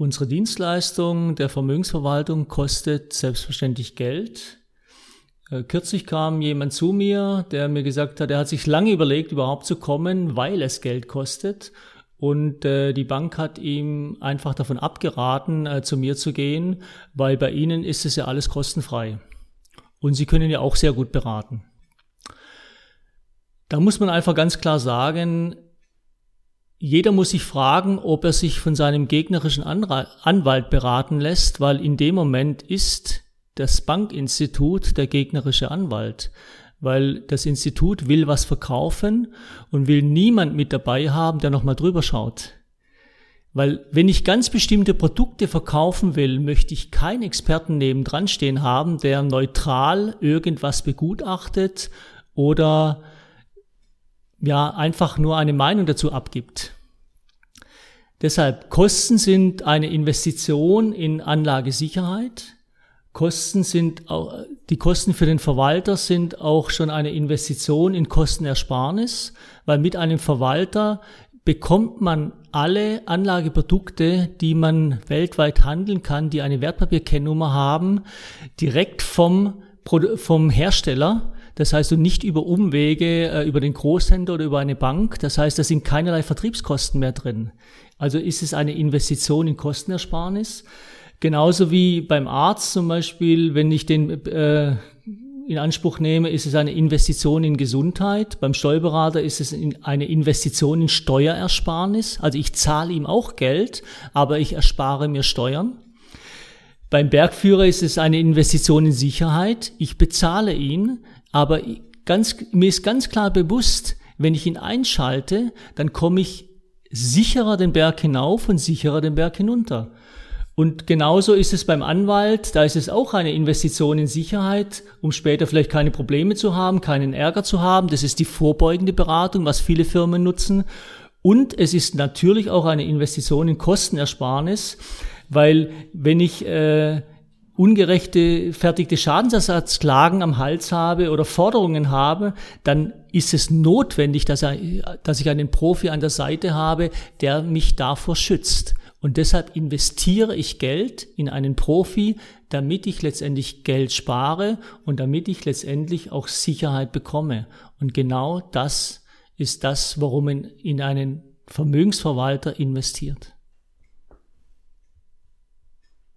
Unsere Dienstleistung der Vermögensverwaltung kostet selbstverständlich Geld. Äh, kürzlich kam jemand zu mir, der mir gesagt hat, er hat sich lange überlegt, überhaupt zu kommen, weil es Geld kostet. Und äh, die Bank hat ihm einfach davon abgeraten, äh, zu mir zu gehen, weil bei ihnen ist es ja alles kostenfrei. Und sie können ja auch sehr gut beraten. Da muss man einfach ganz klar sagen, jeder muss sich fragen, ob er sich von seinem gegnerischen Anwalt beraten lässt, weil in dem Moment ist das Bankinstitut der gegnerische Anwalt, weil das Institut will was verkaufen und will niemand mit dabei haben, der nochmal drüber schaut. Weil wenn ich ganz bestimmte Produkte verkaufen will, möchte ich keinen Experten nebendran stehen haben, der neutral irgendwas begutachtet oder ja einfach nur eine Meinung dazu abgibt. Deshalb Kosten sind eine Investition in Anlagesicherheit. Kosten sind die Kosten für den Verwalter sind auch schon eine Investition in Kostenersparnis, weil mit einem Verwalter bekommt man alle Anlageprodukte, die man weltweit handeln kann, die eine Wertpapierkennnummer haben, direkt vom, vom Hersteller das heißt, und nicht über Umwege, äh, über den Großhändler oder über eine Bank. Das heißt, da sind keinerlei Vertriebskosten mehr drin. Also ist es eine Investition in Kostenersparnis. Genauso wie beim Arzt zum Beispiel, wenn ich den äh, in Anspruch nehme, ist es eine Investition in Gesundheit. Beim Steuerberater ist es eine Investition in Steuerersparnis. Also ich zahle ihm auch Geld, aber ich erspare mir Steuern. Beim Bergführer ist es eine Investition in Sicherheit. Ich bezahle ihn, aber ganz, mir ist ganz klar bewusst, wenn ich ihn einschalte, dann komme ich sicherer den Berg hinauf und sicherer den Berg hinunter. Und genauso ist es beim Anwalt, da ist es auch eine Investition in Sicherheit, um später vielleicht keine Probleme zu haben, keinen Ärger zu haben. Das ist die vorbeugende Beratung, was viele Firmen nutzen. Und es ist natürlich auch eine Investition in Kostenersparnis, weil wenn ich äh, ungerechte fertigte Schadensersatzklagen am Hals habe oder Forderungen habe, dann ist es notwendig, dass, er, dass ich einen Profi an der Seite habe, der mich davor schützt. Und deshalb investiere ich Geld in einen Profi, damit ich letztendlich Geld spare und damit ich letztendlich auch Sicherheit bekomme. Und genau das ist das, warum man in einen Vermögensverwalter investiert.